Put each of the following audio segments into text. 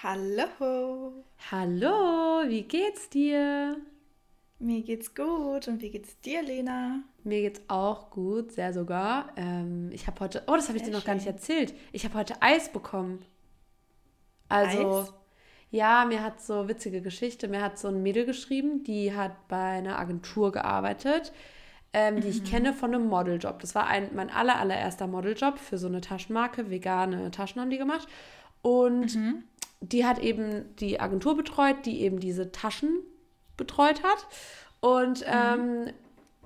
Hallo. Hallo, wie geht's dir? Mir geht's gut. Und wie geht's dir, Lena? Mir geht's auch gut, sehr sogar. Ähm, ich habe heute, oh, das habe ich dir noch schön. gar nicht erzählt. Ich habe heute Eis bekommen. Also, Eis? ja, mir hat so witzige Geschichte. Mir hat so ein Mädel geschrieben, die hat bei einer Agentur gearbeitet, ähm, die mhm. ich kenne von einem Modeljob. Das war ein, mein aller, allererster Modeljob für so eine Taschenmarke. Vegane Taschen haben die gemacht. Und mhm die hat eben die Agentur betreut, die eben diese Taschen betreut hat. Und mhm. ähm,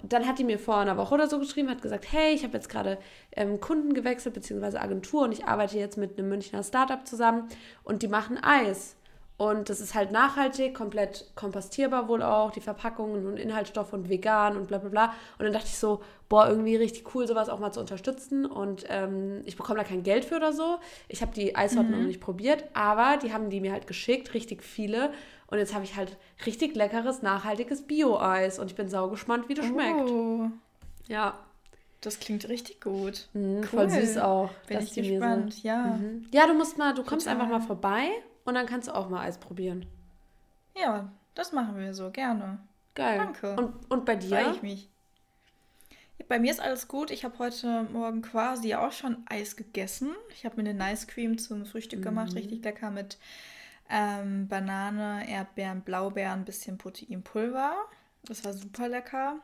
dann hat die mir vor einer Woche oder so geschrieben, hat gesagt, hey, ich habe jetzt gerade ähm, Kunden gewechselt, beziehungsweise Agentur und ich arbeite jetzt mit einem Münchner Startup zusammen und die machen Eis. Und das ist halt nachhaltig, komplett kompostierbar wohl auch, die Verpackungen und Inhaltsstoffe und vegan und bla bla bla. Und dann dachte ich so, boah, irgendwie richtig cool, sowas auch mal zu unterstützen. Und ähm, ich bekomme da kein Geld für oder so. Ich habe die Eissorten mhm. noch nicht probiert, aber die haben die mir halt geschickt, richtig viele. Und jetzt habe ich halt richtig leckeres, nachhaltiges Bio-Eis. Und ich bin sau gespannt, wie das oh. schmeckt. Ja. Das klingt richtig gut. Mhm, cool. Voll süß auch. Bin ich gespannt, so. ja. Mhm. Ja, du musst mal, du kommst Total. einfach mal vorbei und dann kannst du auch mal Eis probieren. Ja, das machen wir so, gerne. Geil. Danke. Und, und bei dir? Freue ich mich. Bei mir ist alles gut. Ich habe heute Morgen quasi auch schon Eis gegessen. Ich habe mir eine Nice Cream zum Frühstück mhm. gemacht. Richtig lecker mit ähm, Banane, Erdbeeren, Blaubeeren, bisschen Proteinpulver. Das war super lecker.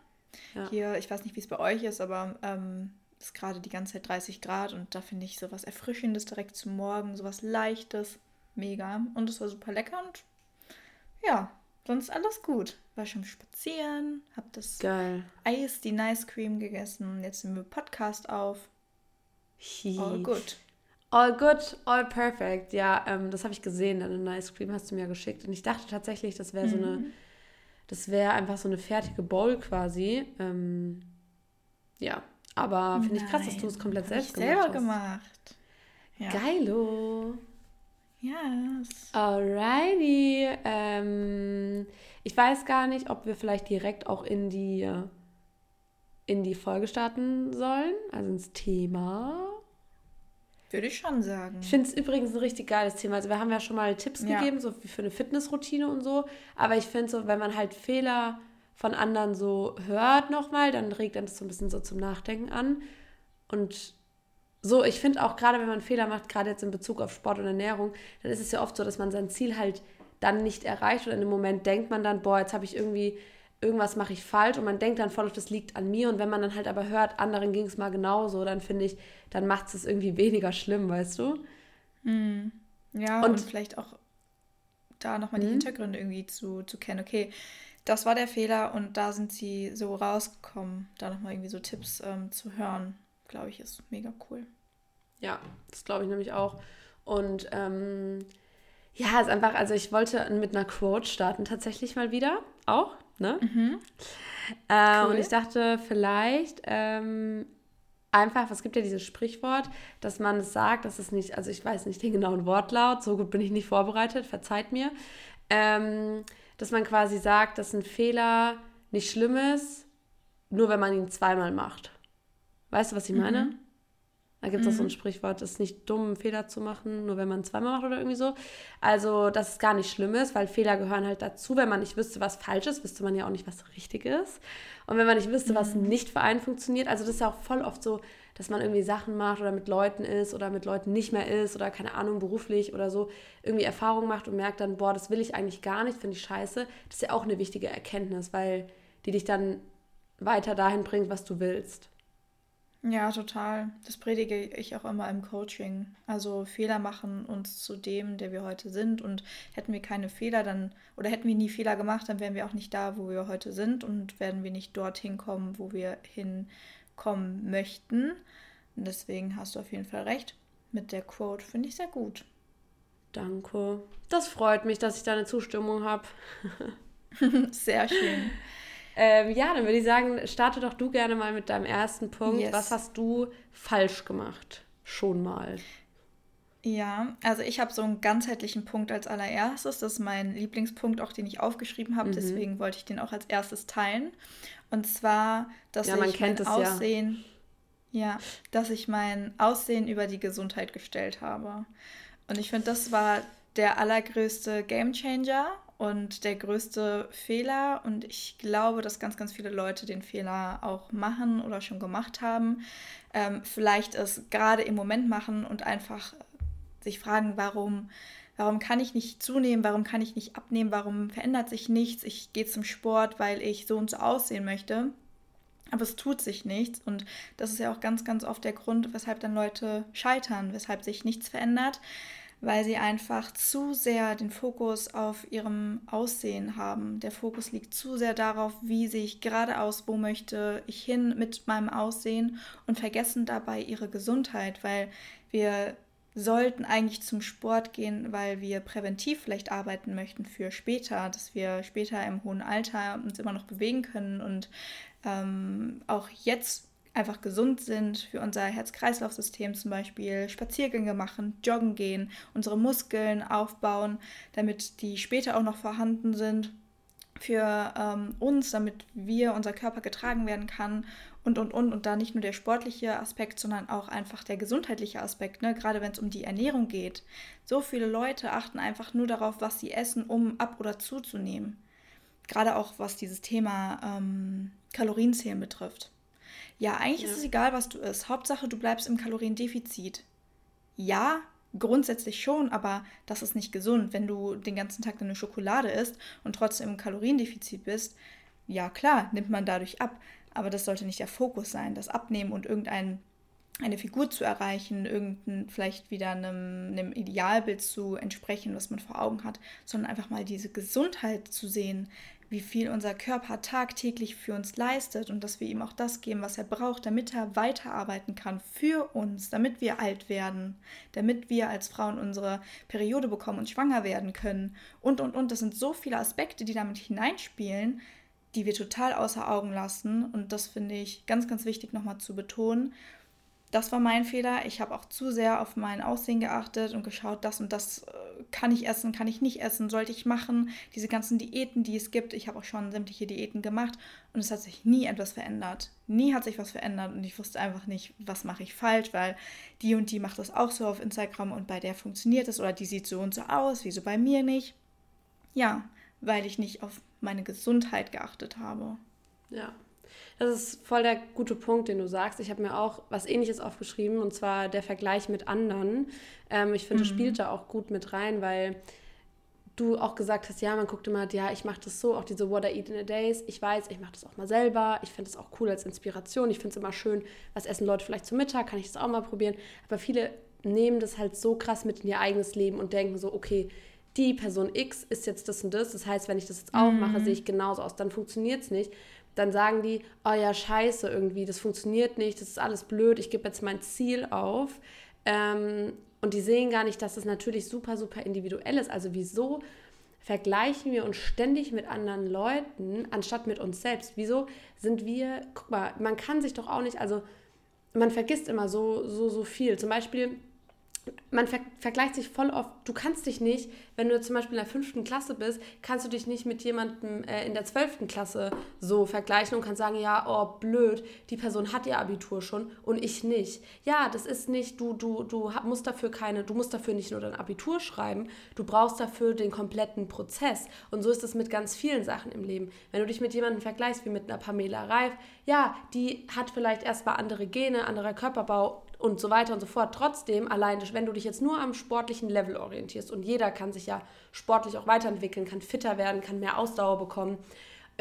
Ja. Hier, ich weiß nicht, wie es bei euch ist, aber ähm, ist gerade die ganze Zeit 30 Grad und da finde ich sowas Erfrischendes direkt zum Morgen, sowas Leichtes mega. Und es war super lecker und ja, sonst alles gut. War schon spazieren, hab das Geil. Eis, die Nice Cream gegessen. Jetzt nehmen wir Podcast auf. Hi. All good. All good, all perfect. Ja, ähm, das habe ich gesehen. Deine Nice Cream hast du mir geschickt. Und ich dachte tatsächlich, das wäre mhm. so eine, mhm. das wäre einfach so eine fertige Bowl quasi. Ähm, ja, aber finde ich krass, dass du es komplett selbst gemacht selber hast. gemacht. Ja. Geilo. Yes. Alrighty. Ähm, ich weiß gar nicht, ob wir vielleicht direkt auch in die, in die Folge starten sollen, also ins Thema. Würde ich schon sagen. Ich finde es übrigens ein richtig geiles Thema. Also wir haben ja schon mal Tipps ja. gegeben, so wie für eine Fitnessroutine und so. Aber ich finde so, wenn man halt Fehler von anderen so hört nochmal, dann regt dann das so ein bisschen so zum Nachdenken an. Und so, ich finde auch gerade, wenn man Fehler macht, gerade jetzt in Bezug auf Sport und Ernährung, dann ist es ja oft so, dass man sein Ziel halt dann nicht erreicht oder in dem Moment denkt man dann, boah, jetzt habe ich irgendwie, irgendwas mache ich falsch und man denkt dann voll auf, das liegt an mir und wenn man dann halt aber hört, anderen ging es mal genauso, dann finde ich, dann macht es irgendwie weniger schlimm, weißt du? Mhm. Ja, und, und, vielleicht auch da nochmal die mhm. Hintergründe irgendwie zu, zu kennen. Okay, das war der Fehler und da sind sie so rausgekommen, da nochmal irgendwie so Tipps ähm, zu hören glaube ich, ist mega cool. Ja, das glaube ich nämlich auch. Und ähm, ja, ist einfach, also ich wollte mit einer Quote starten, tatsächlich mal wieder. Auch, ne? Mhm. Äh, cool. Und ich dachte, vielleicht ähm, einfach, es gibt ja dieses Sprichwort, dass man es sagt, dass es nicht, also ich weiß nicht den genauen Wortlaut, so gut bin ich nicht vorbereitet, verzeiht mir, ähm, dass man quasi sagt, dass ein Fehler nicht schlimm ist, nur wenn man ihn zweimal macht. Weißt du, was ich meine? Mhm. Da gibt es mhm. auch so ein mhm. Sprichwort, es ist nicht dumm, einen Fehler zu machen, nur wenn man zweimal macht oder irgendwie so. Also, dass es gar nicht schlimm ist, weil Fehler gehören halt dazu. Wenn man nicht wüsste, was falsch ist, wüsste man ja auch nicht, was richtig ist. Und wenn man nicht wüsste, mhm. was nicht für einen funktioniert, also das ist ja auch voll oft so, dass man irgendwie Sachen macht oder mit Leuten ist oder mit Leuten nicht mehr ist oder keine Ahnung, beruflich oder so, irgendwie Erfahrungen macht und merkt dann, boah, das will ich eigentlich gar nicht, finde ich scheiße. Das ist ja auch eine wichtige Erkenntnis, weil die dich dann weiter dahin bringt, was du willst. Ja, total. Das predige ich auch immer im Coaching. Also Fehler machen uns zu dem, der wir heute sind. Und hätten wir keine Fehler, dann, oder hätten wir nie Fehler gemacht, dann wären wir auch nicht da, wo wir heute sind und werden wir nicht dorthin kommen, wo wir hinkommen möchten. Und deswegen hast du auf jeden Fall recht. Mit der Quote finde ich sehr gut. Danke. Das freut mich, dass ich deine Zustimmung habe. sehr schön. Ähm, ja, dann würde ich sagen, starte doch du gerne mal mit deinem ersten Punkt. Yes. Was hast du falsch gemacht? Schon mal. Ja, also ich habe so einen ganzheitlichen Punkt als allererstes. Das ist mein Lieblingspunkt, auch den ich aufgeschrieben habe. Mhm. Deswegen wollte ich den auch als erstes teilen. Und zwar, dass ja, ich mein Aussehen, ja. ja, dass ich mein Aussehen über die Gesundheit gestellt habe. Und ich finde, das war der allergrößte Gamechanger und der größte Fehler. Und ich glaube, dass ganz, ganz viele Leute den Fehler auch machen oder schon gemacht haben. Ähm, vielleicht es gerade im Moment machen und einfach sich fragen, warum, warum kann ich nicht zunehmen, warum kann ich nicht abnehmen, warum verändert sich nichts. Ich gehe zum Sport, weil ich so und so aussehen möchte. Aber es tut sich nichts und das ist ja auch ganz, ganz oft der Grund, weshalb dann Leute scheitern, weshalb sich nichts verändert, weil sie einfach zu sehr den Fokus auf ihrem Aussehen haben. Der Fokus liegt zu sehr darauf, wie sehe ich geradeaus, wo möchte ich hin mit meinem Aussehen und vergessen dabei ihre Gesundheit, weil wir sollten eigentlich zum Sport gehen, weil wir präventiv vielleicht arbeiten möchten für später, dass wir später im hohen Alter uns immer noch bewegen können und ähm, auch jetzt einfach gesund sind für unser Herz-Kreislauf-System zum Beispiel, Spaziergänge machen, joggen gehen, unsere Muskeln aufbauen, damit die später auch noch vorhanden sind für ähm, uns, damit wir, unser Körper getragen werden kann und, und, und. Und da nicht nur der sportliche Aspekt, sondern auch einfach der gesundheitliche Aspekt, ne? gerade wenn es um die Ernährung geht. So viele Leute achten einfach nur darauf, was sie essen, um ab- oder zuzunehmen. Gerade auch was dieses Thema ähm, Kalorienzählen betrifft. Ja, eigentlich ja. ist es egal, was du isst. Hauptsache, du bleibst im Kaloriendefizit. Ja, grundsätzlich schon, aber das ist nicht gesund. Wenn du den ganzen Tag deine Schokolade isst und trotzdem im Kaloriendefizit bist, ja klar, nimmt man dadurch ab. Aber das sollte nicht der Fokus sein, das Abnehmen und irgendein eine Figur zu erreichen, irgendein vielleicht wieder einem, einem Idealbild zu entsprechen, was man vor Augen hat, sondern einfach mal diese Gesundheit zu sehen, wie viel unser Körper tagtäglich für uns leistet und dass wir ihm auch das geben, was er braucht, damit er weiterarbeiten kann für uns, damit wir alt werden, damit wir als Frauen unsere Periode bekommen und schwanger werden können und, und, und. Das sind so viele Aspekte, die damit hineinspielen, die wir total außer Augen lassen und das finde ich ganz, ganz wichtig nochmal zu betonen das war mein Fehler. Ich habe auch zu sehr auf mein Aussehen geachtet und geschaut, das und das äh, kann ich essen, kann ich nicht essen, sollte ich machen. Diese ganzen Diäten, die es gibt. Ich habe auch schon sämtliche Diäten gemacht und es hat sich nie etwas verändert. Nie hat sich was verändert und ich wusste einfach nicht, was mache ich falsch, weil die und die macht das auch so auf Instagram und bei der funktioniert es oder die sieht so und so aus, wieso bei mir nicht? Ja, weil ich nicht auf meine Gesundheit geachtet habe. Ja, das ist voll der gute Punkt, den du sagst. Ich habe mir auch was Ähnliches aufgeschrieben, und zwar der Vergleich mit anderen. Ähm, ich finde, mhm. das spielt da auch gut mit rein, weil du auch gesagt hast, ja, man guckt immer, ja, ich mache das so, auch diese What I Eat in a Days. Ich weiß, ich mache das auch mal selber. Ich finde es auch cool als Inspiration. Ich finde es immer schön, was essen Leute vielleicht zum Mittag, kann ich das auch mal probieren. Aber viele nehmen das halt so krass mit in ihr eigenes Leben und denken so, okay, die Person X ist jetzt das und das. Das heißt, wenn ich das jetzt auch mhm. mache, sehe ich genauso aus. Dann funktioniert es nicht dann sagen die, oh ja, scheiße irgendwie, das funktioniert nicht, das ist alles blöd, ich gebe jetzt mein Ziel auf. Ähm, und die sehen gar nicht, dass das natürlich super, super individuell ist. Also wieso vergleichen wir uns ständig mit anderen Leuten, anstatt mit uns selbst? Wieso sind wir, guck mal, man kann sich doch auch nicht, also man vergisst immer so, so, so viel. Zum Beispiel, man ver vergleicht sich voll oft. Du kannst dich nicht, wenn du zum Beispiel in der fünften Klasse bist, kannst du dich nicht mit jemandem äh, in der zwölften Klasse so vergleichen und kannst sagen, ja, oh, blöd, die Person hat ihr Abitur schon und ich nicht. Ja, das ist nicht, du, du, du musst dafür keine, du musst dafür nicht nur dein Abitur schreiben, du brauchst dafür den kompletten Prozess. Und so ist es mit ganz vielen Sachen im Leben. Wenn du dich mit jemandem vergleichst, wie mit einer Pamela Reif, ja, die hat vielleicht erstmal andere Gene, anderer Körperbau, und so weiter und so fort. Trotzdem, allein, wenn du dich jetzt nur am sportlichen Level orientierst und jeder kann sich ja sportlich auch weiterentwickeln, kann fitter werden, kann mehr Ausdauer bekommen,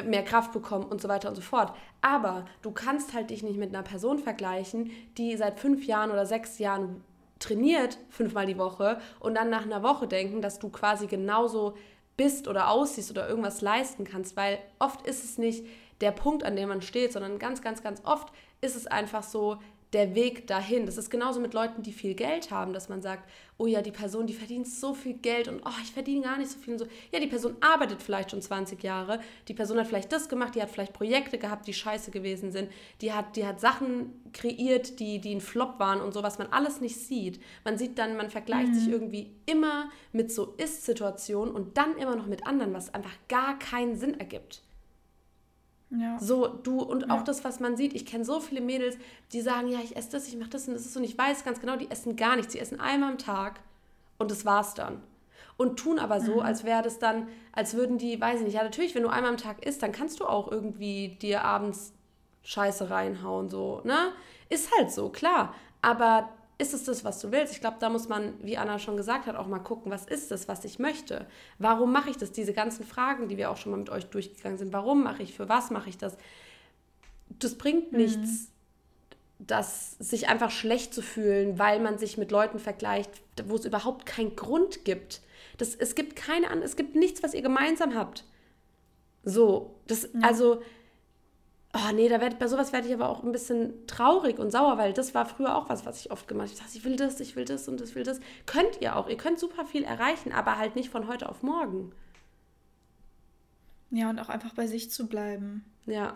mehr Kraft bekommen und so weiter und so fort. Aber du kannst halt dich nicht mit einer Person vergleichen, die seit fünf Jahren oder sechs Jahren trainiert, fünfmal die Woche, und dann nach einer Woche denken, dass du quasi genauso bist oder aussiehst oder irgendwas leisten kannst, weil oft ist es nicht der Punkt, an dem man steht, sondern ganz, ganz, ganz oft ist es einfach so, der Weg dahin. Das ist genauso mit Leuten, die viel Geld haben, dass man sagt, oh ja, die Person, die verdient so viel Geld und oh, ich verdiene gar nicht so viel und so. Ja, die Person arbeitet vielleicht schon 20 Jahre, die Person hat vielleicht das gemacht, die hat vielleicht Projekte gehabt, die scheiße gewesen sind, die hat, die hat Sachen kreiert, die, die ein Flop waren und so, was man alles nicht sieht. Man sieht dann, man vergleicht mhm. sich irgendwie immer mit so Ist-Situationen und dann immer noch mit anderen, was einfach gar keinen Sinn ergibt. Ja. So, du und auch das, was man sieht, ich kenne so viele Mädels, die sagen, ja, ich esse das, ich mache das und das ist und ich weiß ganz genau, die essen gar nichts. Sie essen einmal am Tag und das war's dann. und tun aber so, mhm. als wäre das dann, als würden die, weiß ich nicht, ja natürlich, wenn du einmal am Tag isst, dann kannst du auch irgendwie dir abends Scheiße reinhauen, so, ne? Ist halt so, klar. Aber ist es das, was du willst? Ich glaube, da muss man, wie Anna schon gesagt hat, auch mal gucken, was ist das, was ich möchte? Warum mache ich das? Diese ganzen Fragen, die wir auch schon mal mit euch durchgegangen sind. Warum mache ich, für was mache ich das? Das bringt mhm. nichts, das sich einfach schlecht zu fühlen, weil man sich mit Leuten vergleicht, wo es überhaupt keinen Grund gibt. Das, es gibt keine, es gibt nichts, was ihr gemeinsam habt. So, das, ja. also Oh nee, da werd, bei sowas werde ich aber auch ein bisschen traurig und sauer, weil das war früher auch was, was ich oft gemacht habe. Ich dachte, ich will das, ich will das und das will das. Könnt ihr auch. Ihr könnt super viel erreichen, aber halt nicht von heute auf morgen. Ja, und auch einfach bei sich zu bleiben. Ja.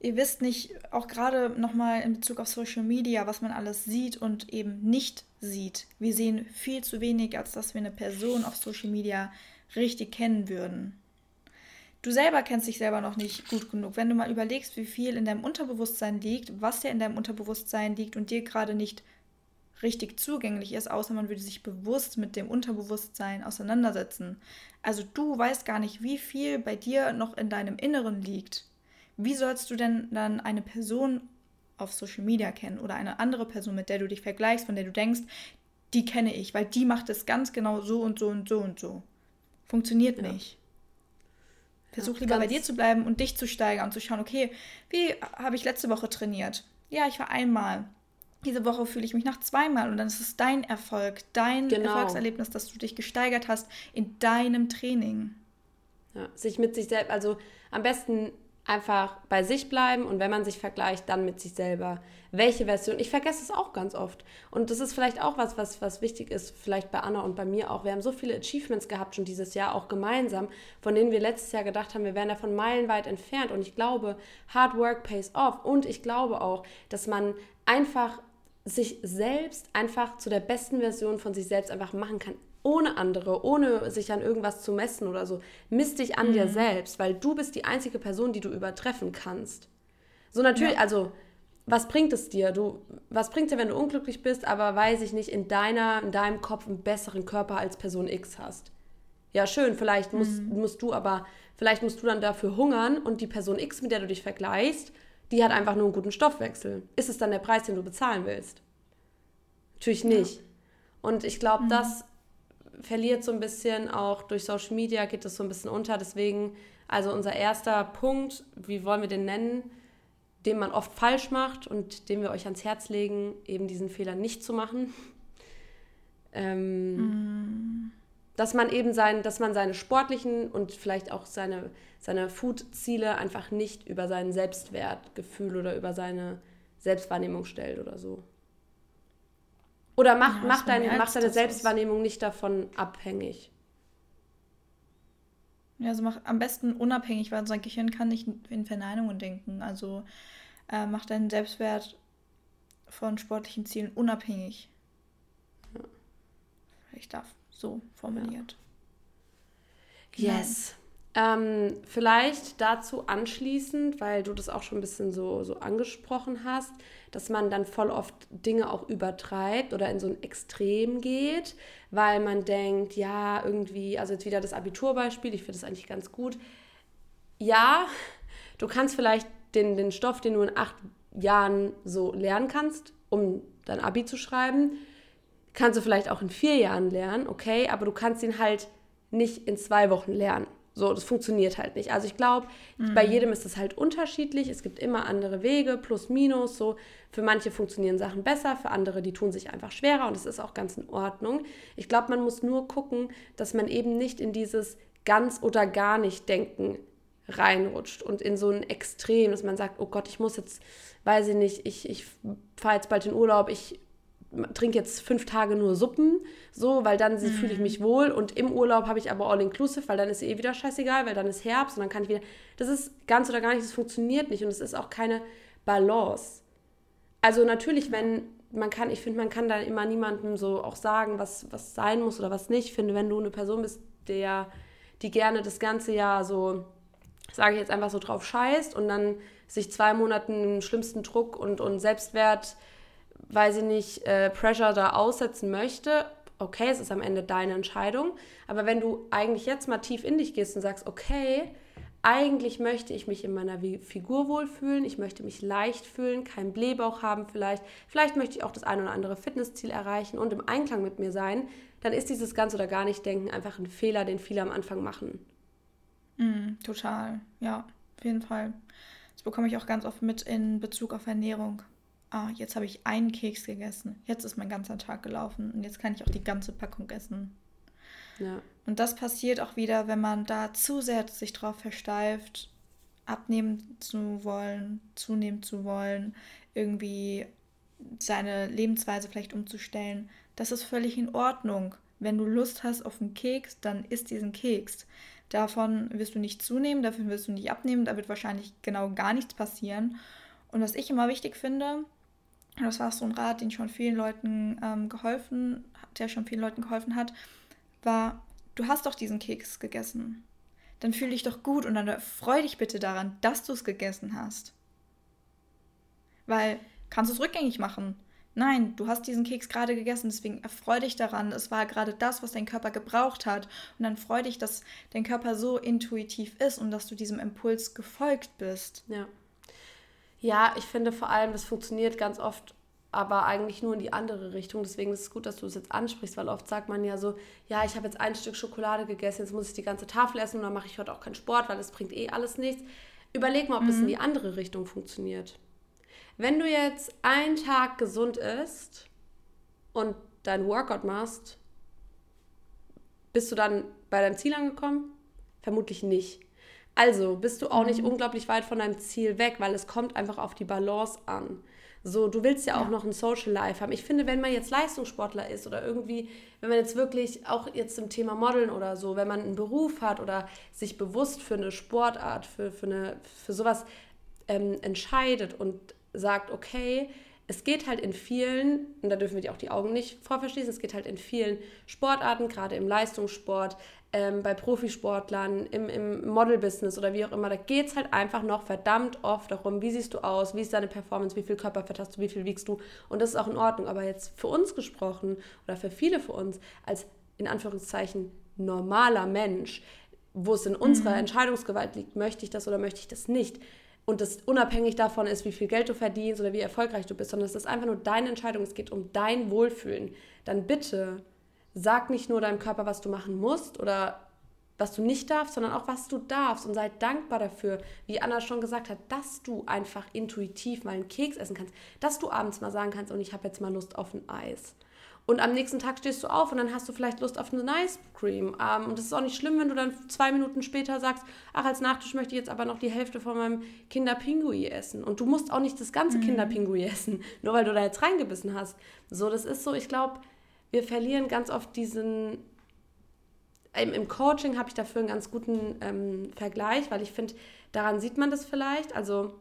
Ihr wisst nicht, auch gerade nochmal in Bezug auf Social Media, was man alles sieht und eben nicht sieht. Wir sehen viel zu wenig, als dass wir eine Person auf Social Media richtig kennen würden du selber kennst dich selber noch nicht gut genug. Wenn du mal überlegst, wie viel in deinem Unterbewusstsein liegt, was dir in deinem Unterbewusstsein liegt und dir gerade nicht richtig zugänglich ist, außer man würde sich bewusst mit dem Unterbewusstsein auseinandersetzen. Also du weißt gar nicht, wie viel bei dir noch in deinem Inneren liegt. Wie sollst du denn dann eine Person auf Social Media kennen oder eine andere Person, mit der du dich vergleichst, von der du denkst, die kenne ich, weil die macht es ganz genau so und so und so und so. Funktioniert ja. nicht. Versuch lieber bei dir zu bleiben und dich zu steigern und zu schauen, okay, wie habe ich letzte Woche trainiert? Ja, ich war einmal. Diese Woche fühle ich mich nach zweimal und dann ist es dein Erfolg, dein genau. Erfolgserlebnis, dass du dich gesteigert hast in deinem Training. Ja, sich mit sich selbst, also am besten einfach bei sich bleiben und wenn man sich vergleicht, dann mit sich selber. Welche Version? Ich vergesse es auch ganz oft. Und das ist vielleicht auch was, was, was wichtig ist, vielleicht bei Anna und bei mir auch. Wir haben so viele Achievements gehabt schon dieses Jahr, auch gemeinsam, von denen wir letztes Jahr gedacht haben, wir wären davon meilenweit entfernt. Und ich glaube, Hard Work pays off. Und ich glaube auch, dass man einfach sich selbst einfach zu der besten Version von sich selbst einfach machen kann ohne andere, ohne sich an irgendwas zu messen oder so. Misst dich an mhm. dir selbst, weil du bist die einzige Person, die du übertreffen kannst. So natürlich, ja. also was bringt es dir? Du, was bringt dir, wenn du unglücklich bist, aber weiß ich nicht, in deiner, in deinem Kopf einen besseren Körper als Person X hast? Ja, schön, vielleicht mhm. musst, musst du aber, vielleicht musst du dann dafür hungern und die Person X, mit der du dich vergleichst, die hat einfach nur einen guten Stoffwechsel. Ist es dann der Preis, den du bezahlen willst? Natürlich nicht. Ja. Und ich glaube, mhm. das verliert so ein bisschen auch durch Social Media, geht das so ein bisschen unter. Deswegen, also unser erster Punkt, wie wollen wir den nennen, den man oft falsch macht und den wir euch ans Herz legen, eben diesen Fehler nicht zu machen. Ähm, mm. Dass man eben sein, dass man seine sportlichen und vielleicht auch seine, seine Food-Ziele einfach nicht über sein Selbstwertgefühl oder über seine Selbstwahrnehmung stellt oder so. Oder mach, ja, mach, dein, mach deine Selbstwahrnehmung nicht davon abhängig. Ja, also mach am besten unabhängig, weil unser Gehirn kann nicht in Verneinungen denken. Also äh, mach deinen Selbstwert von sportlichen Zielen unabhängig. Ja. Ich darf so formuliert. Ja. Yes. Ähm, vielleicht dazu anschließend, weil du das auch schon ein bisschen so, so angesprochen hast, dass man dann voll oft Dinge auch übertreibt oder in so ein Extrem geht, weil man denkt, ja, irgendwie, also jetzt wieder das Abiturbeispiel, ich finde das eigentlich ganz gut. Ja, du kannst vielleicht den, den Stoff, den du in acht Jahren so lernen kannst, um dein Abi zu schreiben, kannst du vielleicht auch in vier Jahren lernen, okay, aber du kannst ihn halt nicht in zwei Wochen lernen. So, das funktioniert halt nicht. Also ich glaube, mhm. bei jedem ist das halt unterschiedlich. Es gibt immer andere Wege, plus, minus. So, für manche funktionieren Sachen besser, für andere, die tun sich einfach schwerer und das ist auch ganz in Ordnung. Ich glaube, man muss nur gucken, dass man eben nicht in dieses ganz oder gar nicht denken reinrutscht und in so ein Extrem, dass man sagt, oh Gott, ich muss jetzt, weiß ich nicht, ich, ich fahre jetzt bald in Urlaub, ich trinke jetzt fünf Tage nur Suppen, so, weil dann mhm. fühle ich mich wohl und im Urlaub habe ich aber all-inclusive, weil dann ist eh wieder scheißegal, weil dann ist Herbst und dann kann ich wieder, das ist ganz oder gar nicht, das funktioniert nicht und es ist auch keine Balance. Also natürlich, wenn man kann, ich finde, man kann da immer niemandem so auch sagen, was, was sein muss oder was nicht. Ich finde, wenn du eine Person bist, der, die gerne das ganze Jahr so, sage ich jetzt einfach so drauf scheißt und dann sich zwei Monaten im schlimmsten Druck und, und Selbstwert weiß ich nicht, äh, Pressure da aussetzen möchte, okay, es ist am Ende deine Entscheidung. Aber wenn du eigentlich jetzt mal tief in dich gehst und sagst, okay, eigentlich möchte ich mich in meiner Figur wohlfühlen, ich möchte mich leicht fühlen, keinen Blähbauch haben vielleicht, vielleicht möchte ich auch das ein oder andere Fitnessziel erreichen und im Einklang mit mir sein, dann ist dieses ganz oder gar nicht denken einfach ein Fehler, den viele am Anfang machen. Mm, total, ja, auf jeden Fall. Das bekomme ich auch ganz oft mit in Bezug auf Ernährung. Ah, jetzt habe ich einen Keks gegessen. Jetzt ist mein ganzer Tag gelaufen und jetzt kann ich auch die ganze Packung essen. Ja. Und das passiert auch wieder, wenn man da zu sehr sich drauf versteift, abnehmen zu wollen, zunehmen zu wollen, irgendwie seine Lebensweise vielleicht umzustellen. Das ist völlig in Ordnung. Wenn du Lust hast auf einen Keks, dann isst diesen Keks. Davon wirst du nicht zunehmen, dafür wirst du nicht abnehmen, da wird wahrscheinlich genau gar nichts passieren. Und was ich immer wichtig finde, das war so ein Rat, den schon vielen Leuten ähm, geholfen, der schon vielen Leuten geholfen hat, war, du hast doch diesen Keks gegessen. Dann fühl dich doch gut und dann freu dich bitte daran, dass du es gegessen hast. Weil, kannst du es rückgängig machen? Nein, du hast diesen Keks gerade gegessen, deswegen erfreu dich daran. Es war gerade das, was dein Körper gebraucht hat. Und dann freu dich, dass dein Körper so intuitiv ist und dass du diesem Impuls gefolgt bist. Ja. Ja, ich finde vor allem, das funktioniert ganz oft aber eigentlich nur in die andere Richtung. Deswegen ist es gut, dass du es jetzt ansprichst, weil oft sagt man ja so, ja, ich habe jetzt ein Stück Schokolade gegessen, jetzt muss ich die ganze Tafel essen und dann mache ich heute auch keinen Sport, weil es bringt eh alles nichts. Überleg mal, ob mhm. das in die andere Richtung funktioniert. Wenn du jetzt einen Tag gesund isst und dein Workout machst, bist du dann bei deinem Ziel angekommen? Vermutlich nicht. Also bist du auch nicht mhm. unglaublich weit von deinem Ziel weg, weil es kommt einfach auf die Balance an. So, du willst ja auch ja. noch ein Social Life haben. Ich finde, wenn man jetzt Leistungssportler ist oder irgendwie, wenn man jetzt wirklich auch jetzt im Thema Modeln oder so, wenn man einen Beruf hat oder sich bewusst für eine Sportart, für, für, eine, für sowas ähm, entscheidet und sagt, okay, es geht halt in vielen, und da dürfen wir auch die Augen nicht vorverschließen, es geht halt in vielen Sportarten, gerade im Leistungssport, ähm, bei Profisportlern, im, im Model-Business oder wie auch immer, da geht es halt einfach noch verdammt oft darum, wie siehst du aus, wie ist deine Performance, wie viel Körperfett hast du, wie viel wiegst du. Und das ist auch in Ordnung. Aber jetzt für uns gesprochen oder für viele für uns als in Anführungszeichen normaler Mensch, wo es in unserer mhm. Entscheidungsgewalt liegt, möchte ich das oder möchte ich das nicht. Und das unabhängig davon ist, wie viel Geld du verdienst oder wie erfolgreich du bist, sondern es ist einfach nur deine Entscheidung, es geht um dein Wohlfühlen. Dann bitte sag nicht nur deinem Körper, was du machen musst oder was du nicht darfst, sondern auch was du darfst und sei dankbar dafür, wie Anna schon gesagt hat, dass du einfach intuitiv mal einen Keks essen kannst, dass du abends mal sagen kannst, und ich habe jetzt mal Lust auf ein Eis. Und am nächsten Tag stehst du auf und dann hast du vielleicht Lust auf eine Ice Cream. Ähm, und es ist auch nicht schlimm, wenn du dann zwei Minuten später sagst, ach, als Nachtisch möchte ich jetzt aber noch die Hälfte von meinem Kinderpingui essen. Und du musst auch nicht das ganze mhm. Kinderpingui essen, nur weil du da jetzt reingebissen hast. So, das ist so, ich glaube, wir verlieren ganz oft diesen. Im, im Coaching habe ich dafür einen ganz guten ähm, Vergleich, weil ich finde, daran sieht man das vielleicht. Also,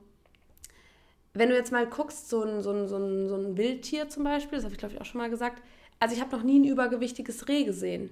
wenn du jetzt mal guckst, so ein, so ein, so ein, so ein Wildtier zum Beispiel, das habe ich glaube ich auch schon mal gesagt. Also, ich habe noch nie ein übergewichtiges Reh gesehen.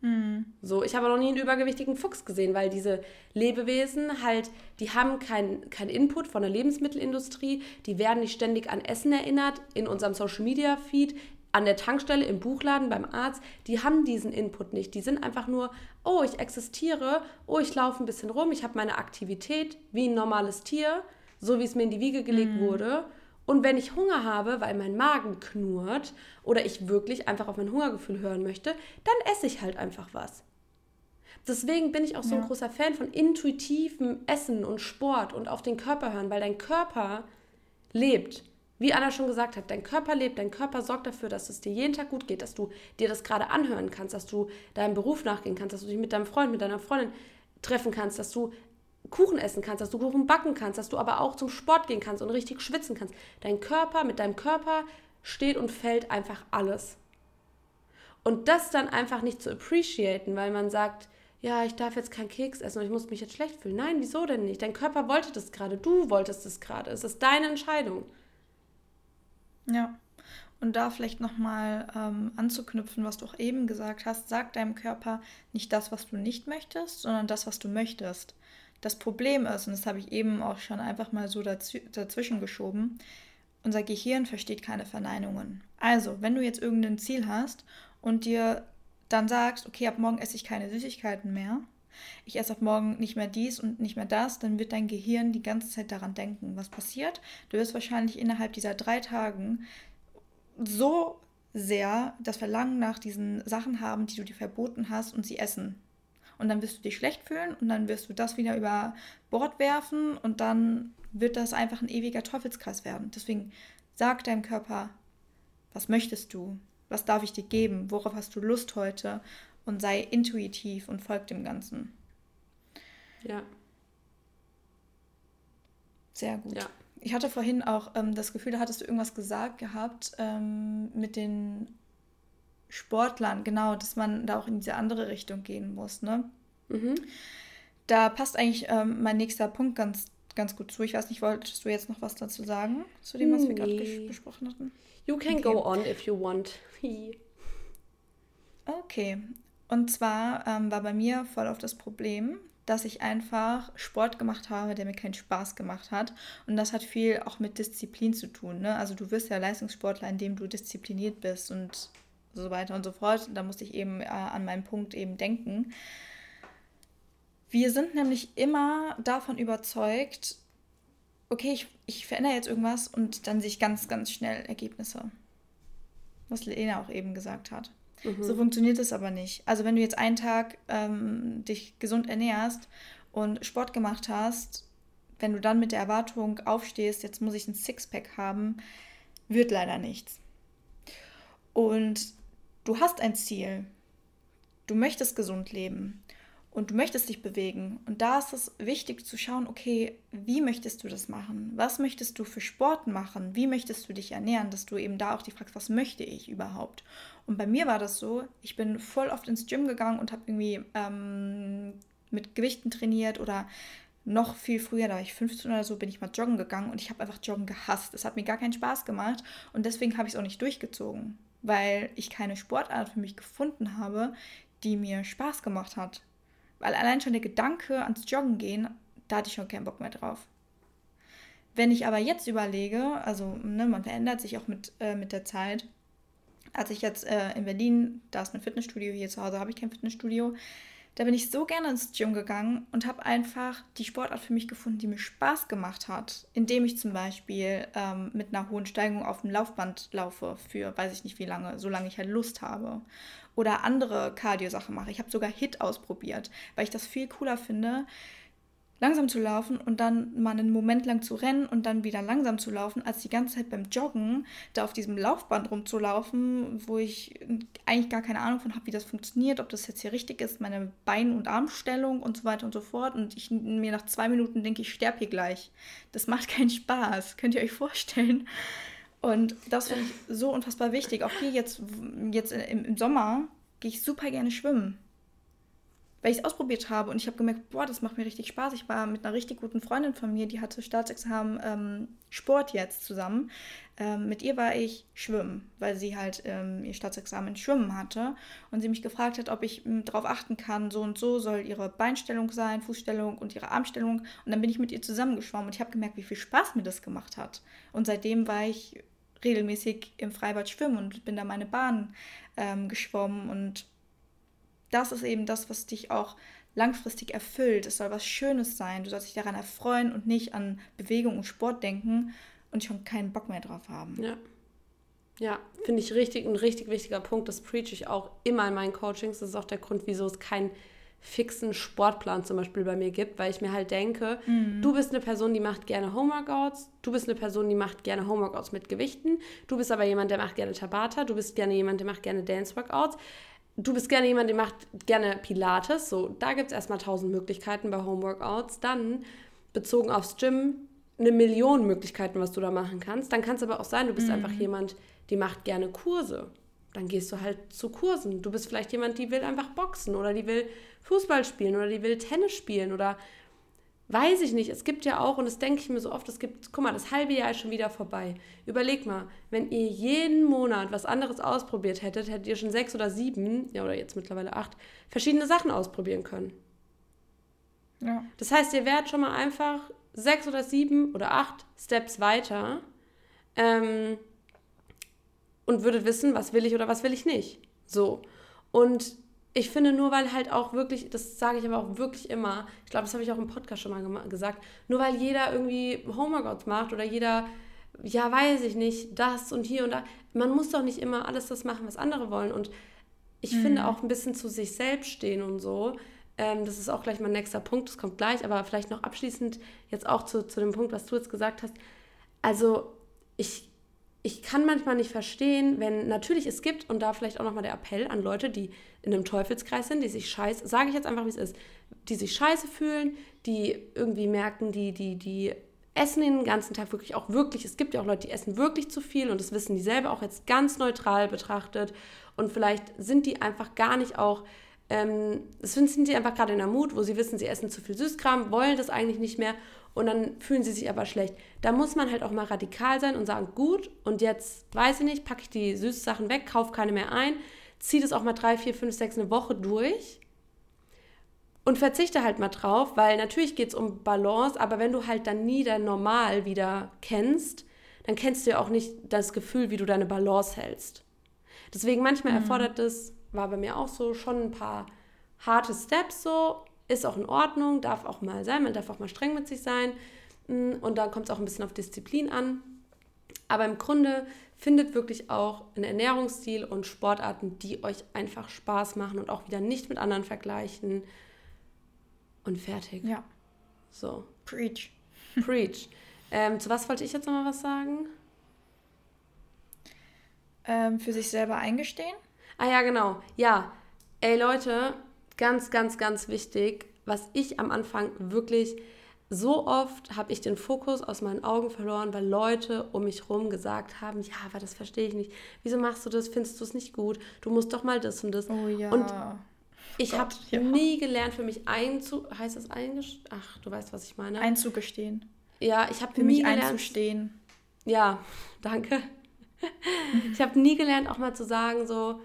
Mhm. So, ich habe noch nie einen übergewichtigen Fuchs gesehen, weil diese Lebewesen halt, die haben keinen kein Input von der Lebensmittelindustrie, die werden nicht ständig an Essen erinnert in unserem Social Media Feed, an der Tankstelle, im Buchladen, beim Arzt, die haben diesen Input nicht. Die sind einfach nur, oh, ich existiere, oh, ich laufe ein bisschen rum, ich habe meine Aktivität wie ein normales Tier, so wie es mir in die Wiege gelegt mhm. wurde. Und wenn ich Hunger habe, weil mein Magen knurrt oder ich wirklich einfach auf mein Hungergefühl hören möchte, dann esse ich halt einfach was. Deswegen bin ich auch so ja. ein großer Fan von intuitivem Essen und Sport und auf den Körper hören, weil dein Körper lebt. Wie Anna schon gesagt hat, dein Körper lebt, dein Körper sorgt dafür, dass es dir jeden Tag gut geht, dass du dir das gerade anhören kannst, dass du deinem Beruf nachgehen kannst, dass du dich mit deinem Freund, mit deiner Freundin treffen kannst, dass du Kuchen essen kannst, dass du Kuchen backen kannst, dass du aber auch zum Sport gehen kannst und richtig schwitzen kannst. Dein Körper, mit deinem Körper steht und fällt einfach alles. Und das dann einfach nicht zu appreciaten, weil man sagt, ja, ich darf jetzt keinen Keks essen und ich muss mich jetzt schlecht fühlen. Nein, wieso denn nicht? Dein Körper wollte das gerade, du wolltest es gerade. Es ist deine Entscheidung. Ja. Und da vielleicht nochmal ähm, anzuknüpfen, was du auch eben gesagt hast, sag deinem Körper nicht das, was du nicht möchtest, sondern das, was du möchtest. Das Problem ist, und das habe ich eben auch schon einfach mal so dazwischen geschoben, unser Gehirn versteht keine Verneinungen. Also, wenn du jetzt irgendein Ziel hast und dir dann sagst, okay, ab morgen esse ich keine Süßigkeiten mehr, ich esse ab morgen nicht mehr dies und nicht mehr das, dann wird dein Gehirn die ganze Zeit daran denken, was passiert. Du wirst wahrscheinlich innerhalb dieser drei Tagen so sehr das Verlangen nach diesen Sachen haben, die du dir verboten hast und sie essen. Und dann wirst du dich schlecht fühlen und dann wirst du das wieder über Bord werfen und dann wird das einfach ein ewiger Teufelskreis werden. Deswegen sag deinem Körper, was möchtest du? Was darf ich dir geben? Worauf hast du Lust heute? Und sei intuitiv und folg dem Ganzen. Ja. Sehr gut. Ja. Ich hatte vorhin auch ähm, das Gefühl, da hattest du irgendwas gesagt gehabt ähm, mit den Sportlern, genau, dass man da auch in diese andere Richtung gehen muss, ne? Mhm. Da passt eigentlich ähm, mein nächster Punkt ganz, ganz gut zu. Ich weiß nicht, wolltest du jetzt noch was dazu sagen, zu dem, was nee. wir gerade besprochen hatten? You can okay. go on if you want. okay. Und zwar ähm, war bei mir voll auf das Problem, dass ich einfach Sport gemacht habe, der mir keinen Spaß gemacht hat. Und das hat viel auch mit Disziplin zu tun. Ne? Also du wirst ja Leistungssportler, indem du diszipliniert bist und so weiter und so fort. Da musste ich eben äh, an meinen Punkt eben denken. Wir sind nämlich immer davon überzeugt, okay, ich, ich verändere jetzt irgendwas und dann sehe ich ganz, ganz schnell Ergebnisse. Was Lena auch eben gesagt hat. Mhm. So funktioniert es aber nicht. Also wenn du jetzt einen Tag ähm, dich gesund ernährst und Sport gemacht hast, wenn du dann mit der Erwartung aufstehst, jetzt muss ich ein Sixpack haben, wird leider nichts. Und du hast ein Ziel. Du möchtest gesund leben und du möchtest dich bewegen. Und da ist es wichtig zu schauen, okay, wie möchtest du das machen? Was möchtest du für Sport machen? Wie möchtest du dich ernähren? Dass du eben da auch die fragst, was möchte ich überhaupt? Und bei mir war das so, ich bin voll oft ins Gym gegangen und habe irgendwie ähm, mit Gewichten trainiert oder noch viel früher, da war ich 15 oder so, bin ich mal joggen gegangen und ich habe einfach Joggen gehasst. Es hat mir gar keinen Spaß gemacht und deswegen habe ich es auch nicht durchgezogen, weil ich keine Sportart für mich gefunden habe, die mir Spaß gemacht hat. Weil allein schon der Gedanke ans Joggen gehen, da hatte ich schon keinen Bock mehr drauf. Wenn ich aber jetzt überlege, also ne, man verändert sich auch mit, äh, mit der Zeit. Als ich jetzt äh, in Berlin, da ist mein Fitnessstudio, hier zu Hause habe ich kein Fitnessstudio, da bin ich so gerne ins Gym gegangen und habe einfach die Sportart für mich gefunden, die mir Spaß gemacht hat, indem ich zum Beispiel ähm, mit einer hohen Steigung auf dem Laufband laufe für weiß ich nicht wie lange, solange ich halt Lust habe oder andere Cardio-Sachen mache. Ich habe sogar Hit ausprobiert, weil ich das viel cooler finde, langsam zu laufen und dann mal einen Moment lang zu rennen und dann wieder langsam zu laufen, als die ganze Zeit beim Joggen da auf diesem Laufband rumzulaufen, wo ich eigentlich gar keine Ahnung von habe, wie das funktioniert, ob das jetzt hier richtig ist, meine Bein- und Armstellung und so weiter und so fort. Und ich mir nach zwei Minuten denke, ich sterbe hier gleich. Das macht keinen Spaß, könnt ihr euch vorstellen. Und das finde ich so unfassbar wichtig. Auch hier jetzt, jetzt im, Sommer gehe ich super gerne schwimmen weil ich es ausprobiert habe und ich habe gemerkt, boah, das macht mir richtig Spaß. Ich war mit einer richtig guten Freundin von mir, die hatte Staatsexamen ähm, Sport jetzt zusammen. Ähm, mit ihr war ich schwimmen, weil sie halt ähm, ihr Staatsexamen Schwimmen hatte und sie mich gefragt hat, ob ich ähm, darauf achten kann, so und so soll ihre Beinstellung sein, Fußstellung und ihre Armstellung. Und dann bin ich mit ihr zusammengeschwommen und ich habe gemerkt, wie viel Spaß mir das gemacht hat. Und seitdem war ich regelmäßig im Freibad schwimmen und bin da meine Bahn ähm, geschwommen und das ist eben das, was dich auch langfristig erfüllt. Es soll was Schönes sein. Du sollst dich daran erfreuen und nicht an Bewegung und Sport denken und schon keinen Bock mehr drauf haben. Ja. Ja, finde ich richtig, ein richtig wichtiger Punkt. Das preach ich auch immer in meinen Coachings. Das ist auch der Grund, wieso es keinen fixen Sportplan zum Beispiel bei mir gibt, weil ich mir halt denke, mhm. du bist eine Person, die macht gerne Homeworkouts, du bist eine Person, die macht gerne Homeworkouts mit Gewichten, du bist aber jemand, der macht gerne Tabata, du bist gerne jemand, der macht gerne Dance-Workouts du bist gerne jemand, der macht gerne Pilates. So, da gibt es erstmal tausend Möglichkeiten bei Homeworkouts. Dann bezogen aufs Gym eine Million Möglichkeiten, was du da machen kannst. Dann kann es aber auch sein, du bist mhm. einfach jemand, die macht gerne Kurse. Dann gehst du halt zu Kursen. Du bist vielleicht jemand, die will einfach boxen oder die will Fußball spielen oder die will Tennis spielen oder Weiß ich nicht. Es gibt ja auch, und das denke ich mir so oft, es gibt, guck mal, das halbe Jahr ist schon wieder vorbei. Überleg mal, wenn ihr jeden Monat was anderes ausprobiert hättet, hättet ihr schon sechs oder sieben, ja, oder jetzt mittlerweile acht, verschiedene Sachen ausprobieren können. Ja. Das heißt, ihr werdet schon mal einfach sechs oder sieben oder acht Steps weiter ähm, und würdet wissen, was will ich oder was will ich nicht. So. Und ich finde, nur weil halt auch wirklich, das sage ich aber auch wirklich immer, ich glaube, das habe ich auch im Podcast schon mal gesagt, nur weil jeder irgendwie Homeworkouts macht oder jeder, ja, weiß ich nicht, das und hier und da, man muss doch nicht immer alles das machen, was andere wollen. Und ich mhm. finde auch ein bisschen zu sich selbst stehen und so. Ähm, das ist auch gleich mein nächster Punkt, das kommt gleich, aber vielleicht noch abschließend jetzt auch zu, zu dem Punkt, was du jetzt gesagt hast. Also ich, ich kann manchmal nicht verstehen, wenn natürlich es gibt, und da vielleicht auch nochmal der Appell an Leute, die in einem Teufelskreis sind, die sich scheiße, sage ich jetzt einfach, wie es ist, die sich scheiße fühlen, die irgendwie merken, die, die, die essen den ganzen Tag wirklich auch wirklich, es gibt ja auch Leute, die essen wirklich zu viel und das wissen die selber auch jetzt ganz neutral betrachtet und vielleicht sind die einfach gar nicht auch ähm, sind sie einfach gerade in der Mut, wo sie wissen, sie essen zu viel Süßkram, wollen das eigentlich nicht mehr und dann fühlen sie sich aber schlecht. Da muss man halt auch mal radikal sein und sagen, gut, und jetzt weiß ich nicht, packe ich die Süßsachen weg, kaufe keine mehr ein, ziehe das auch mal drei, vier, fünf, sechs eine Woche durch und verzichte halt mal drauf, weil natürlich geht es um Balance, aber wenn du halt dann nie dein Normal wieder kennst, dann kennst du ja auch nicht das Gefühl, wie du deine Balance hältst. Deswegen manchmal mhm. erfordert es war bei mir auch so schon ein paar harte Steps so, ist auch in Ordnung, darf auch mal sein, man darf auch mal streng mit sich sein mm, und dann kommt es auch ein bisschen auf Disziplin an. Aber im Grunde findet wirklich auch einen Ernährungsstil und Sportarten, die euch einfach Spaß machen und auch wieder nicht mit anderen vergleichen. Und fertig. Ja. So. Preach. Preach. Ähm, zu was wollte ich jetzt nochmal was sagen? Ähm, für sich selber eingestehen. Ah ja, genau. Ja. Ey Leute, ganz, ganz, ganz wichtig, was ich am Anfang wirklich so oft habe ich den Fokus aus meinen Augen verloren, weil Leute um mich herum gesagt haben, ja, aber das verstehe ich nicht. Wieso machst du das? Findest du es nicht gut? Du musst doch mal das und das. Oh ja. Und ich habe ja. nie gelernt, für mich einzu... Heißt das eingestehen? Ach, du weißt, was ich meine. Einzugestehen. Ja, ich habe für mich gelernt, einzustehen. Ja, danke. ich habe nie gelernt, auch mal zu sagen so,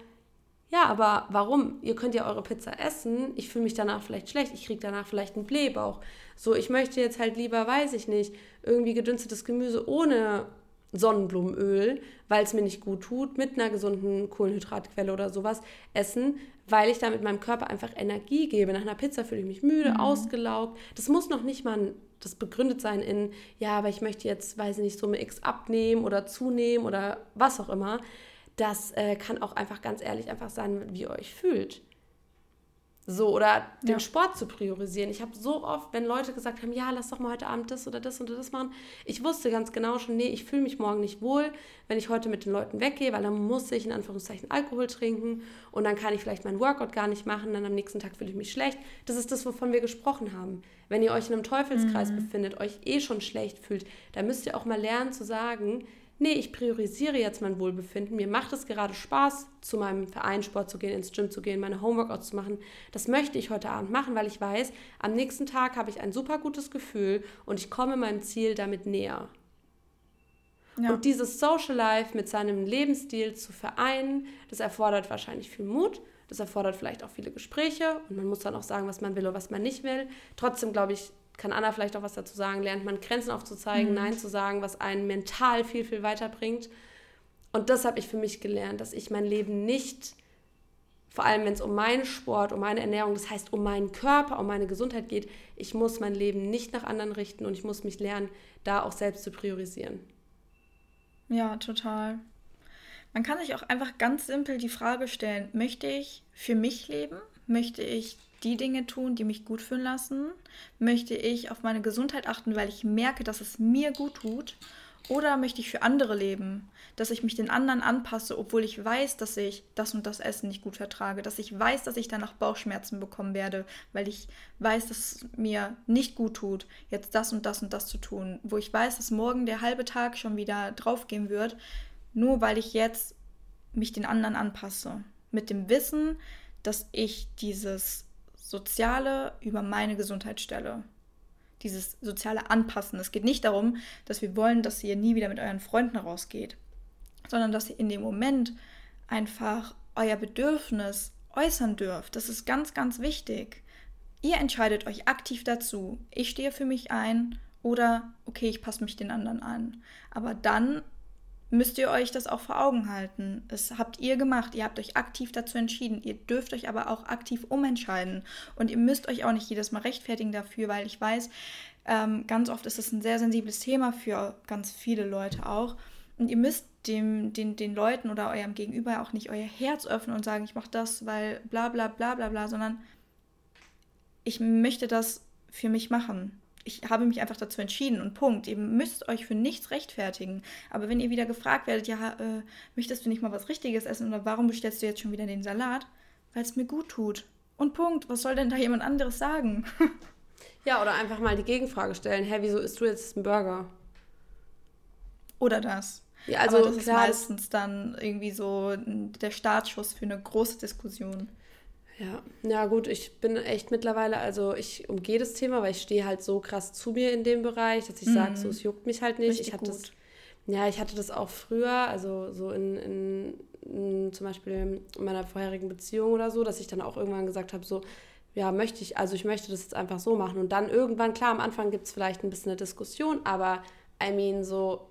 ja, aber warum? Ihr könnt ja eure Pizza essen. Ich fühle mich danach vielleicht schlecht. Ich kriege danach vielleicht einen Blähbauch. So, ich möchte jetzt halt lieber, weiß ich nicht, irgendwie gedünstetes Gemüse ohne Sonnenblumenöl, weil es mir nicht gut tut, mit einer gesunden Kohlenhydratquelle oder sowas essen, weil ich damit meinem Körper einfach Energie gebe. Nach einer Pizza fühle ich mich müde, mhm. ausgelaugt. Das muss noch nicht mal das begründet sein in, ja, aber ich möchte jetzt, weiß ich nicht, Summe X abnehmen oder zunehmen oder was auch immer das äh, kann auch einfach ganz ehrlich einfach sein, wie ihr euch fühlt. So, oder den ja. Sport zu priorisieren. Ich habe so oft, wenn Leute gesagt haben, ja, lass doch mal heute Abend das oder das oder das machen, ich wusste ganz genau schon, nee, ich fühle mich morgen nicht wohl, wenn ich heute mit den Leuten weggehe, weil dann muss ich in Anführungszeichen Alkohol trinken und dann kann ich vielleicht meinen Workout gar nicht machen, dann am nächsten Tag fühle ich mich schlecht. Das ist das, wovon wir gesprochen haben. Wenn ihr euch in einem Teufelskreis mhm. befindet, euch eh schon schlecht fühlt, dann müsst ihr auch mal lernen zu sagen, nee, ich priorisiere jetzt mein Wohlbefinden. Mir macht es gerade Spaß, zu meinem Verein Sport zu gehen, ins Gym zu gehen, meine Homeworkouts zu machen. Das möchte ich heute Abend machen, weil ich weiß, am nächsten Tag habe ich ein super gutes Gefühl und ich komme meinem Ziel damit näher. Ja. Und dieses Social Life mit seinem Lebensstil zu vereinen, das erfordert wahrscheinlich viel Mut. Das erfordert vielleicht auch viele Gespräche und man muss dann auch sagen, was man will oder was man nicht will. Trotzdem glaube ich, kann Anna vielleicht auch was dazu sagen, lernt man Grenzen aufzuzeigen, mhm. Nein zu sagen, was einen mental viel, viel weiterbringt. Und das habe ich für mich gelernt, dass ich mein Leben nicht, vor allem wenn es um meinen Sport, um meine Ernährung, das heißt um meinen Körper, um meine Gesundheit geht, ich muss mein Leben nicht nach anderen richten und ich muss mich lernen, da auch selbst zu priorisieren. Ja, total. Man kann sich auch einfach ganz simpel die Frage stellen, möchte ich für mich leben? Möchte ich die Dinge tun, die mich gut fühlen lassen? Möchte ich auf meine Gesundheit achten, weil ich merke, dass es mir gut tut? Oder möchte ich für andere leben, dass ich mich den anderen anpasse, obwohl ich weiß, dass ich das und das Essen nicht gut vertrage, dass ich weiß, dass ich danach Bauchschmerzen bekommen werde, weil ich weiß, dass es mir nicht gut tut, jetzt das und das und das zu tun, wo ich weiß, dass morgen der halbe Tag schon wieder draufgehen wird, nur weil ich jetzt mich den anderen anpasse. Mit dem Wissen, dass ich dieses Soziale über meine Gesundheit stelle. Dieses soziale Anpassen. Es geht nicht darum, dass wir wollen, dass ihr nie wieder mit euren Freunden rausgeht, sondern dass ihr in dem Moment einfach euer Bedürfnis äußern dürft. Das ist ganz, ganz wichtig. Ihr entscheidet euch aktiv dazu. Ich stehe für mich ein oder okay, ich passe mich den anderen an. Aber dann müsst ihr euch das auch vor Augen halten. Das habt ihr gemacht. Ihr habt euch aktiv dazu entschieden. Ihr dürft euch aber auch aktiv umentscheiden. Und ihr müsst euch auch nicht jedes Mal rechtfertigen dafür, weil ich weiß, ähm, ganz oft ist es ein sehr sensibles Thema für ganz viele Leute auch. Und ihr müsst dem, den, den Leuten oder eurem Gegenüber auch nicht euer Herz öffnen und sagen, ich mache das, weil bla bla bla bla bla, sondern ich möchte das für mich machen. Ich habe mich einfach dazu entschieden und Punkt. Ihr müsst euch für nichts rechtfertigen. Aber wenn ihr wieder gefragt werdet, ja, äh, möchtest du nicht mal was Richtiges essen oder warum bestellst du jetzt schon wieder den Salat? Weil es mir gut tut. Und Punkt. Was soll denn da jemand anderes sagen? ja, oder einfach mal die Gegenfrage stellen. Hä, wieso isst du jetzt einen Burger? Oder das. Ja, also Aber das klar, ist meistens dann irgendwie so der Startschuss für eine große Diskussion. Ja, ja gut, ich bin echt mittlerweile, also ich umgehe das Thema, weil ich stehe halt so krass zu mir in dem Bereich, dass ich mhm. sage, so es juckt mich halt nicht. Richtig ich hatte das, ja, ich hatte das auch früher, also so in, in, in, zum Beispiel in meiner vorherigen Beziehung oder so, dass ich dann auch irgendwann gesagt habe, so, ja, möchte ich, also ich möchte das jetzt einfach so machen. Und dann irgendwann, klar, am Anfang gibt es vielleicht ein bisschen eine Diskussion, aber I mean, so,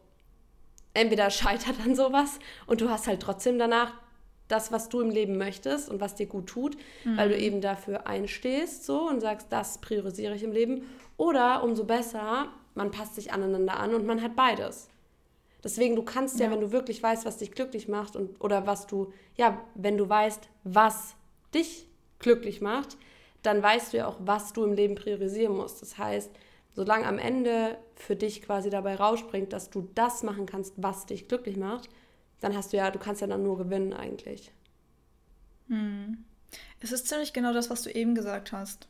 entweder scheitert dann sowas und du hast halt trotzdem danach das, was du im Leben möchtest und was dir gut tut, mhm. weil du eben dafür einstehst so und sagst, das priorisiere ich im Leben. Oder umso besser, man passt sich aneinander an und man hat beides. Deswegen, du kannst ja, ja wenn du wirklich weißt, was dich glücklich macht und oder was du, ja, wenn du weißt, was dich glücklich macht, dann weißt du ja auch, was du im Leben priorisieren musst. Das heißt, solange am Ende für dich quasi dabei rausspringt, dass du das machen kannst, was dich glücklich macht, dann hast du ja, du kannst ja dann nur gewinnen eigentlich. Hm. Es ist ziemlich genau das, was du eben gesagt hast.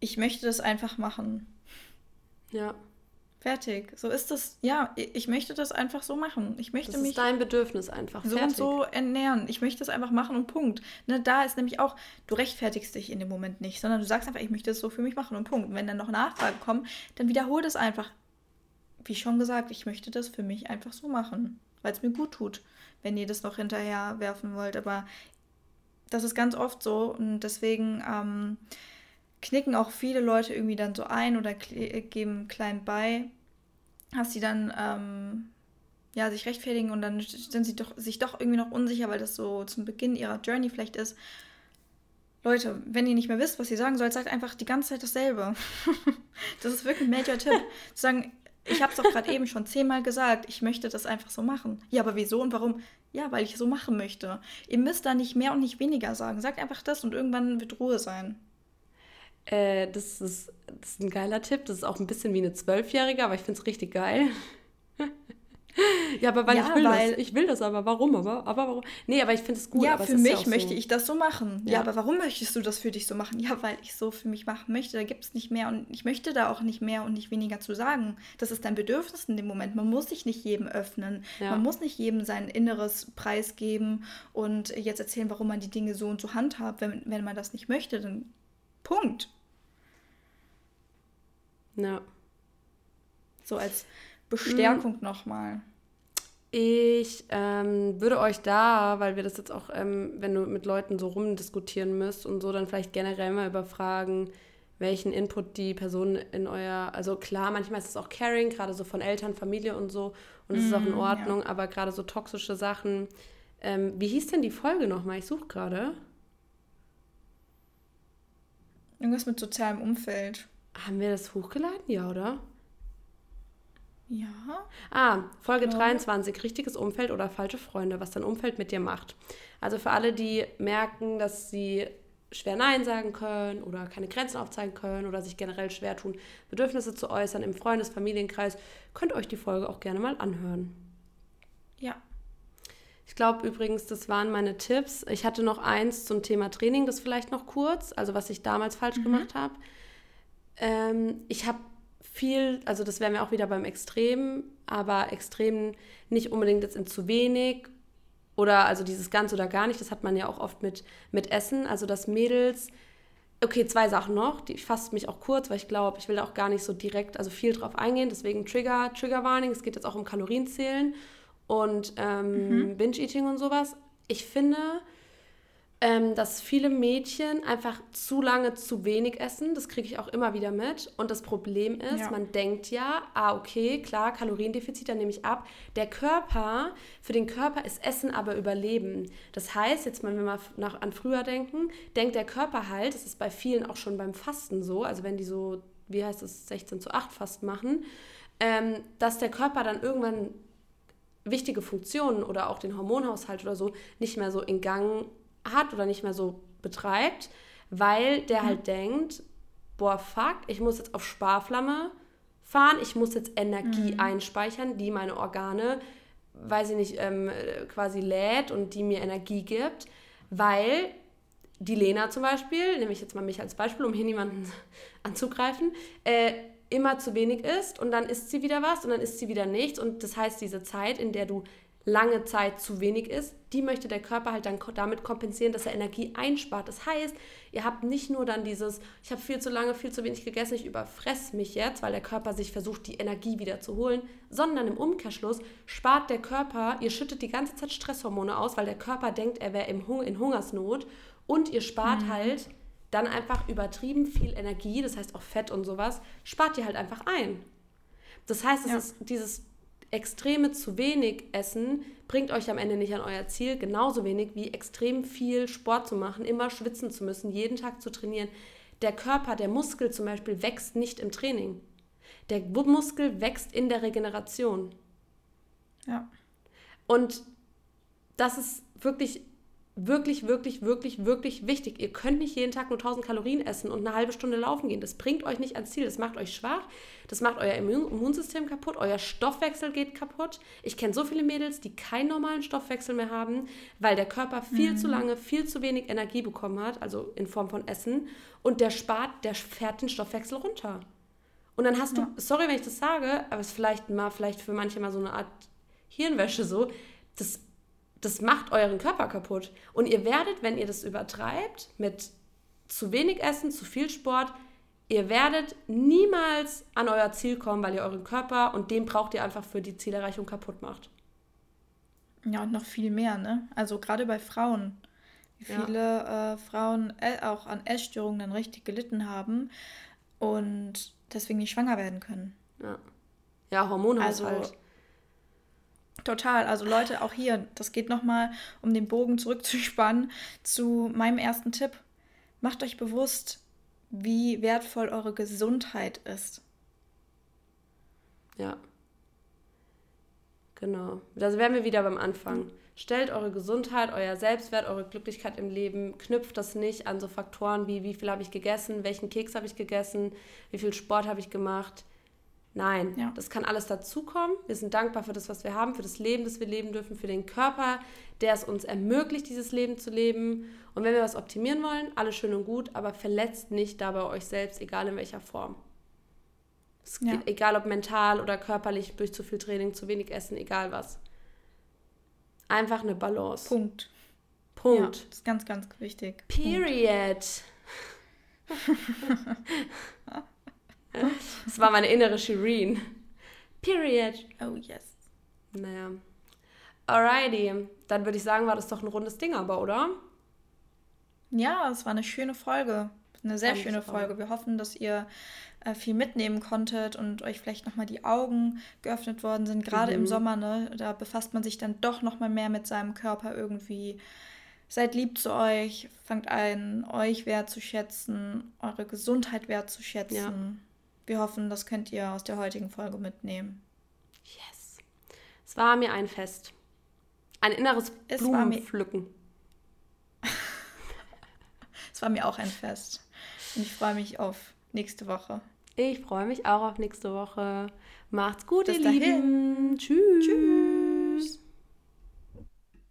Ich möchte das einfach machen. Ja. Fertig. So ist das. Ja, ich möchte das einfach so machen. Ich möchte das mich. ist dein Bedürfnis einfach. So und so ernähren. Ich möchte es einfach machen und Punkt. Ne, da ist nämlich auch, du rechtfertigst dich in dem Moment nicht, sondern du sagst einfach, ich möchte es so für mich machen und Punkt. Und wenn dann noch Nachfragen kommen, dann wiederhol das einfach. Wie schon gesagt, ich möchte das für mich einfach so machen weil es mir gut tut, wenn ihr das noch hinterher werfen wollt. Aber das ist ganz oft so und deswegen ähm, knicken auch viele Leute irgendwie dann so ein oder geben klein bei, dass sie dann ähm, ja, sich rechtfertigen und dann sind sie doch, sich doch irgendwie noch unsicher, weil das so zum Beginn ihrer Journey vielleicht ist. Leute, wenn ihr nicht mehr wisst, was ihr sagen sollt, sagt einfach die ganze Zeit dasselbe. das ist wirklich ein Major-Tipp. Zu sagen, ich habe es doch gerade eben schon zehnmal gesagt, ich möchte das einfach so machen. Ja, aber wieso und warum? Ja, weil ich so machen möchte. Ihr müsst da nicht mehr und nicht weniger sagen. Sagt einfach das und irgendwann wird Ruhe sein. Äh, das, ist, das ist ein geiler Tipp. Das ist auch ein bisschen wie eine Zwölfjährige, aber ich finde es richtig geil. Ja, aber weil ja, ich will weil, das. Ich will das aber. Warum aber? Aber warum? Nee, aber ich finde es gut. Ja, für mich ja möchte so. ich das so machen. Ja. ja. aber warum möchtest du das für dich so machen? Ja, weil ich so für mich machen möchte. Da gibt es nicht mehr und ich möchte da auch nicht mehr und nicht weniger zu sagen. Das ist dein Bedürfnis in dem Moment. Man muss sich nicht jedem öffnen. Man muss nicht jedem sein Inneres preisgeben und jetzt erzählen, warum man die Dinge so und so handhabt. Wenn, wenn man das nicht möchte, dann Punkt. Ja. So als Bestärkung hm. nochmal. Ich ähm, würde euch da, weil wir das jetzt auch, ähm, wenn du mit Leuten so rumdiskutieren müsst und so, dann vielleicht generell mal überfragen, welchen Input die Person in euer, also klar, manchmal ist es auch Caring, gerade so von Eltern, Familie und so, und es mm, ist auch in mm, Ordnung, ja. aber gerade so toxische Sachen. Ähm, wie hieß denn die Folge nochmal? Ich suche gerade. Irgendwas mit sozialem Umfeld. Haben wir das hochgeladen? Ja, oder? Ja. Ah, Folge ja. 23, richtiges Umfeld oder falsche Freunde, was dein Umfeld mit dir macht. Also für alle, die merken, dass sie schwer Nein sagen können oder keine Grenzen aufzeigen können oder sich generell schwer tun, Bedürfnisse zu äußern im Freundes-, Familienkreis, könnt euch die Folge auch gerne mal anhören. Ja. Ich glaube übrigens, das waren meine Tipps. Ich hatte noch eins zum Thema Training, das vielleicht noch kurz, also was ich damals falsch mhm. gemacht habe. Ähm, ich habe viel, also das wären wir auch wieder beim Extrem, aber Extrem nicht unbedingt jetzt in zu wenig oder also dieses ganz oder gar nicht, das hat man ja auch oft mit, mit Essen, also dass Mädels, okay, zwei Sachen noch, die, ich fasse mich auch kurz, weil ich glaube, ich will da auch gar nicht so direkt, also viel drauf eingehen, deswegen Trigger, Trigger Warning, es geht jetzt auch um Kalorienzählen und ähm, mhm. Binge-Eating und sowas. Ich finde, ähm, dass viele Mädchen einfach zu lange zu wenig essen. Das kriege ich auch immer wieder mit. Und das Problem ist, ja. man denkt ja, ah, okay, klar, Kaloriendefizit, dann nehme ich ab. Der Körper, für den Körper ist Essen aber Überleben. Das heißt, jetzt wenn wir mal nach, an früher denken, denkt der Körper halt, das ist bei vielen auch schon beim Fasten so, also wenn die so, wie heißt es, 16 zu 8 Fasten machen, ähm, dass der Körper dann irgendwann wichtige Funktionen oder auch den Hormonhaushalt oder so nicht mehr so in Gang hat oder nicht mehr so betreibt, weil der mhm. halt denkt, boah, fuck, ich muss jetzt auf Sparflamme fahren, ich muss jetzt Energie mhm. einspeichern, die meine Organe, weiß ich nicht, ähm, quasi lädt und die mir Energie gibt, weil die Lena zum Beispiel, nehme ich jetzt mal mich als Beispiel, um hier niemanden anzugreifen, äh, immer zu wenig isst und dann isst sie wieder was und dann isst sie wieder nichts und das heißt, diese Zeit, in der du lange Zeit zu wenig ist, die möchte der Körper halt dann damit kompensieren, dass er Energie einspart. Das heißt, ihr habt nicht nur dann dieses, ich habe viel zu lange, viel zu wenig gegessen, ich überfress mich jetzt, weil der Körper sich versucht, die Energie wieder zu holen, sondern im Umkehrschluss spart der Körper, ihr schüttet die ganze Zeit Stresshormone aus, weil der Körper denkt, er wäre in Hungersnot und ihr spart mhm. halt dann einfach übertrieben viel Energie, das heißt auch Fett und sowas, spart ihr halt einfach ein. Das heißt, es ja. ist dieses extreme zu wenig Essen bringt euch am Ende nicht an euer Ziel, genauso wenig wie extrem viel Sport zu machen, immer schwitzen zu müssen, jeden Tag zu trainieren. Der Körper, der Muskel zum Beispiel, wächst nicht im Training. Der Muskel wächst in der Regeneration. Ja. Und das ist wirklich wirklich, wirklich, wirklich, wirklich wichtig. Ihr könnt nicht jeden Tag nur 1000 Kalorien essen und eine halbe Stunde laufen gehen. Das bringt euch nicht ans Ziel. Das macht euch schwach. Das macht euer Immunsystem kaputt. Euer Stoffwechsel geht kaputt. Ich kenne so viele Mädels, die keinen normalen Stoffwechsel mehr haben, weil der Körper viel mhm. zu lange, viel zu wenig Energie bekommen hat, also in Form von Essen. Und der spart, der fährt den Stoffwechsel runter. Und dann hast ja. du, sorry, wenn ich das sage, aber es ist vielleicht mal, vielleicht für manche mal so eine Art Hirnwäsche so. Das das macht euren Körper kaputt. Und ihr werdet, wenn ihr das übertreibt, mit zu wenig Essen, zu viel Sport, ihr werdet niemals an euer Ziel kommen, weil ihr euren Körper und den braucht ihr einfach für die Zielerreichung kaputt macht. Ja, und noch viel mehr, ne? Also gerade bei Frauen. Wie viele ja. äh, Frauen äh, auch an Essstörungen dann richtig gelitten haben und deswegen nicht schwanger werden können. Ja, ja Hormonhaushalt. Also, Total. Also Leute, auch hier, das geht nochmal, um den Bogen zurückzuspannen zu meinem ersten Tipp. Macht euch bewusst, wie wertvoll eure Gesundheit ist. Ja. Genau. Da wären wir wieder beim Anfang. Stellt eure Gesundheit, euer Selbstwert, eure Glücklichkeit im Leben, knüpft das nicht an so Faktoren wie, wie viel habe ich gegessen, welchen Keks habe ich gegessen, wie viel Sport habe ich gemacht Nein, ja. das kann alles dazukommen. Wir sind dankbar für das, was wir haben, für das Leben, das wir leben dürfen, für den Körper, der es uns ermöglicht, dieses Leben zu leben. Und wenn wir was optimieren wollen, alles schön und gut, aber verletzt nicht dabei euch selbst, egal in welcher Form. Es ja. geht, egal ob mental oder körperlich, durch zu viel Training, zu wenig Essen, egal was. Einfach eine Balance. Punkt. Punkt. Ja, das ist ganz, ganz wichtig. Period. Das war meine innere Shireen. Period. Oh yes. Naja. Alrighty. Dann würde ich sagen, war das doch ein rundes Ding aber, oder? Ja, es war eine schöne Folge. Eine sehr schöne Folge. Wir hoffen, dass ihr äh, viel mitnehmen konntet und euch vielleicht nochmal die Augen geöffnet worden sind. Gerade mhm. im Sommer, ne? Da befasst man sich dann doch nochmal mehr mit seinem Körper irgendwie. Seid lieb zu euch, fangt an, euch wertzuschätzen, eure Gesundheit wertzuschätzen. Ja. Wir hoffen, das könnt ihr aus der heutigen Folge mitnehmen. Yes. Es war mir ein Fest. Ein inneres es Blumenpflücken. es war mir auch ein Fest. Und ich freue mich auf nächste Woche. Ich freue mich auch auf nächste Woche. Macht's gut, Bis ihr dahin. Lieben. Tschüss. Tschüss.